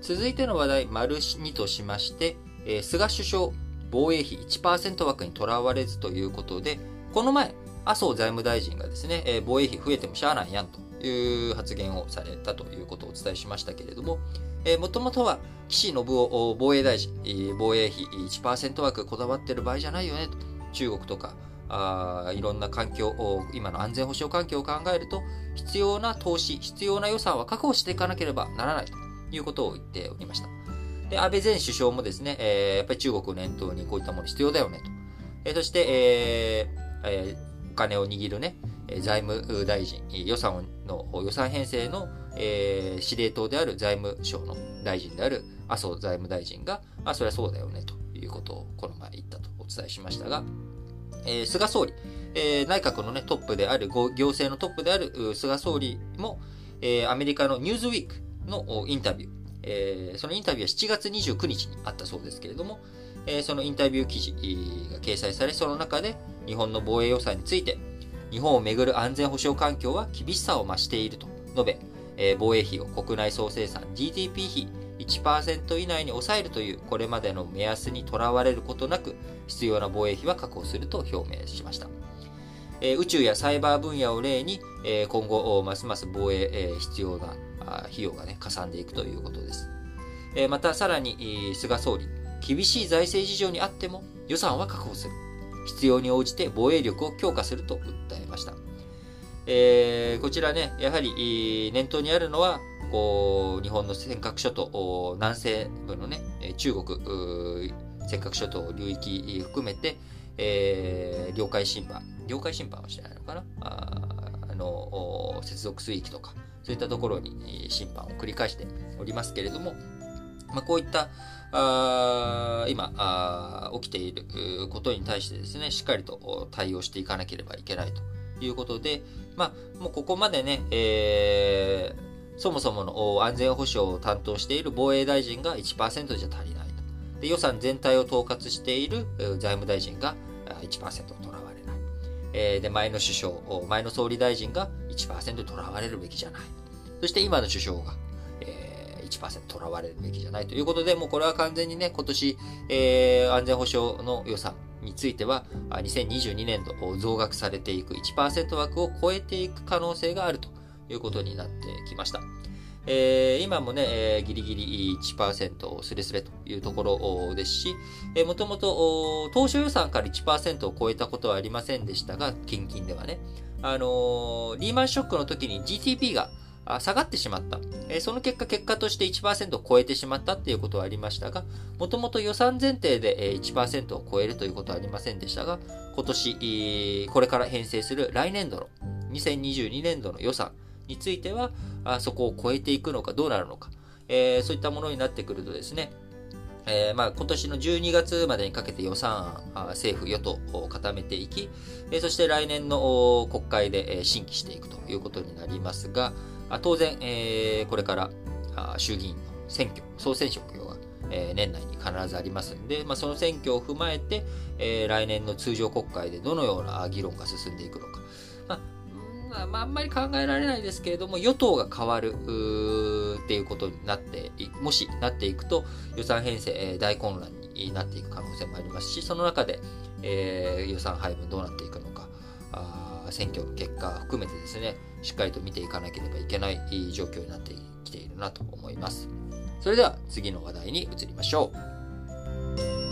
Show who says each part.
Speaker 1: 続いての話題、丸2としまして、えー、菅首相、防衛費1%枠にとらわれずということで、この前、麻生財務大臣がですね、えー、防衛費増えてもしゃあないやんという発言をされたということをお伝えしましたけれども、もともとは岸信夫防衛大臣、防衛費1%枠こだわってる場合じゃないよねと、中国とか、あいろんな環境、今の安全保障環境を考えると、必要な投資、必要な予算は確保していかなければならないと。いうことを言っておりました。で、安倍前首相もですね、えー、やっぱり中国を念頭にこういったもの必要だよねと。えー、そして、えーえー、お金を握るね、財務大臣、予算の、予算編成の、えー、司令塔である財務省の大臣である麻生財務大臣が、あ、それはそうだよねということをこの前言ったとお伝えしましたが、えー、菅総理、えー、内閣の、ね、トップである、行政のトップである菅総理も、えー、アメリカのニューズウィークのインタビュー、えー、そのインタビューは7月29日にあったそうですけれども、えー、そのインタビュー記事が掲載され、その中で日本の防衛予算について、日本をめぐる安全保障環境は厳しさを増していると述べ、えー、防衛費を国内総生産 GDP 比1%以内に抑えるというこれまでの目安にとらわれることなく必要な防衛費は確保すると表明しました。えー、宇宙やサイバー分野を例に、えー、今後ますます防衛、えー、必要な費用がね、かさんでいくということです。えまたさらに、菅総理、厳しい財政事情にあっても予算は確保する。必要に応じて防衛力を強化すると訴えました。えー、こちらね、やはり念頭にあるのは、こう日本の尖閣諸島、南西部のね、中国、尖閣諸島流域含めて、えー、領海侵犯、領海侵犯はしてないのかな？の接続水域とか、そういったところに審判を繰り返しておりますけれども、まあ、こういったあ今あ起きていることに対してですね、しっかりと対応していかなければいけないということで、まあ、もうここまでね、えー、そもそもの安全保障を担当している防衛大臣が1%じゃ足りないと。で予算全体を統括している財務大臣が1%を取ら。えー、で、前の首相、前の総理大臣が1%とらわれるべきじゃない。そして今の首相が、えー、1%とらわれるべきじゃないということで、もうこれは完全にね、今年、えー、安全保障の予算については、2022年度増額されていく1%枠を超えていく可能性があるということになってきました。えー、今もね、えー、ギリギリ1%スレスレというところですし、えー、もともと当初予算から1%を超えたことはありませんでしたが、近々ではね、あのー、リーマンショックの時に GDP が下がってしまった。えその結果、結果として1%を超えてしまったっていうことはありましたが、もともと予算前提で1%を超えるということはありませんでしたが、今年、これから編成する来年度の2022年度の予算については、あそこを超えていくのかどうなるのか、えそういったものになってくるとですね、えー、まあ今年の12月までにかけて予算案、政府、与党を固めていき、え、そして来年の国会で審議していくということになりますが、当然、えー、これから衆議院の選挙、総選挙が、え、年内に必ずありますんで、まあ、その選挙を踏まえて、えー、来年の通常国会でどのような議論が進んでいくのか。まあ、まあ、あんまり考えられないですけれども、与党が変わるっていうことになって、もしなっていくと、予算編成え、大混乱になっていく可能性もありますし、その中で、えー、予算配分どうなっていくのか、あ選挙の結果含めてですね、しっかりと見ていかなければいけない状況になってきているなと思います。それでは次の話題に移りましょう。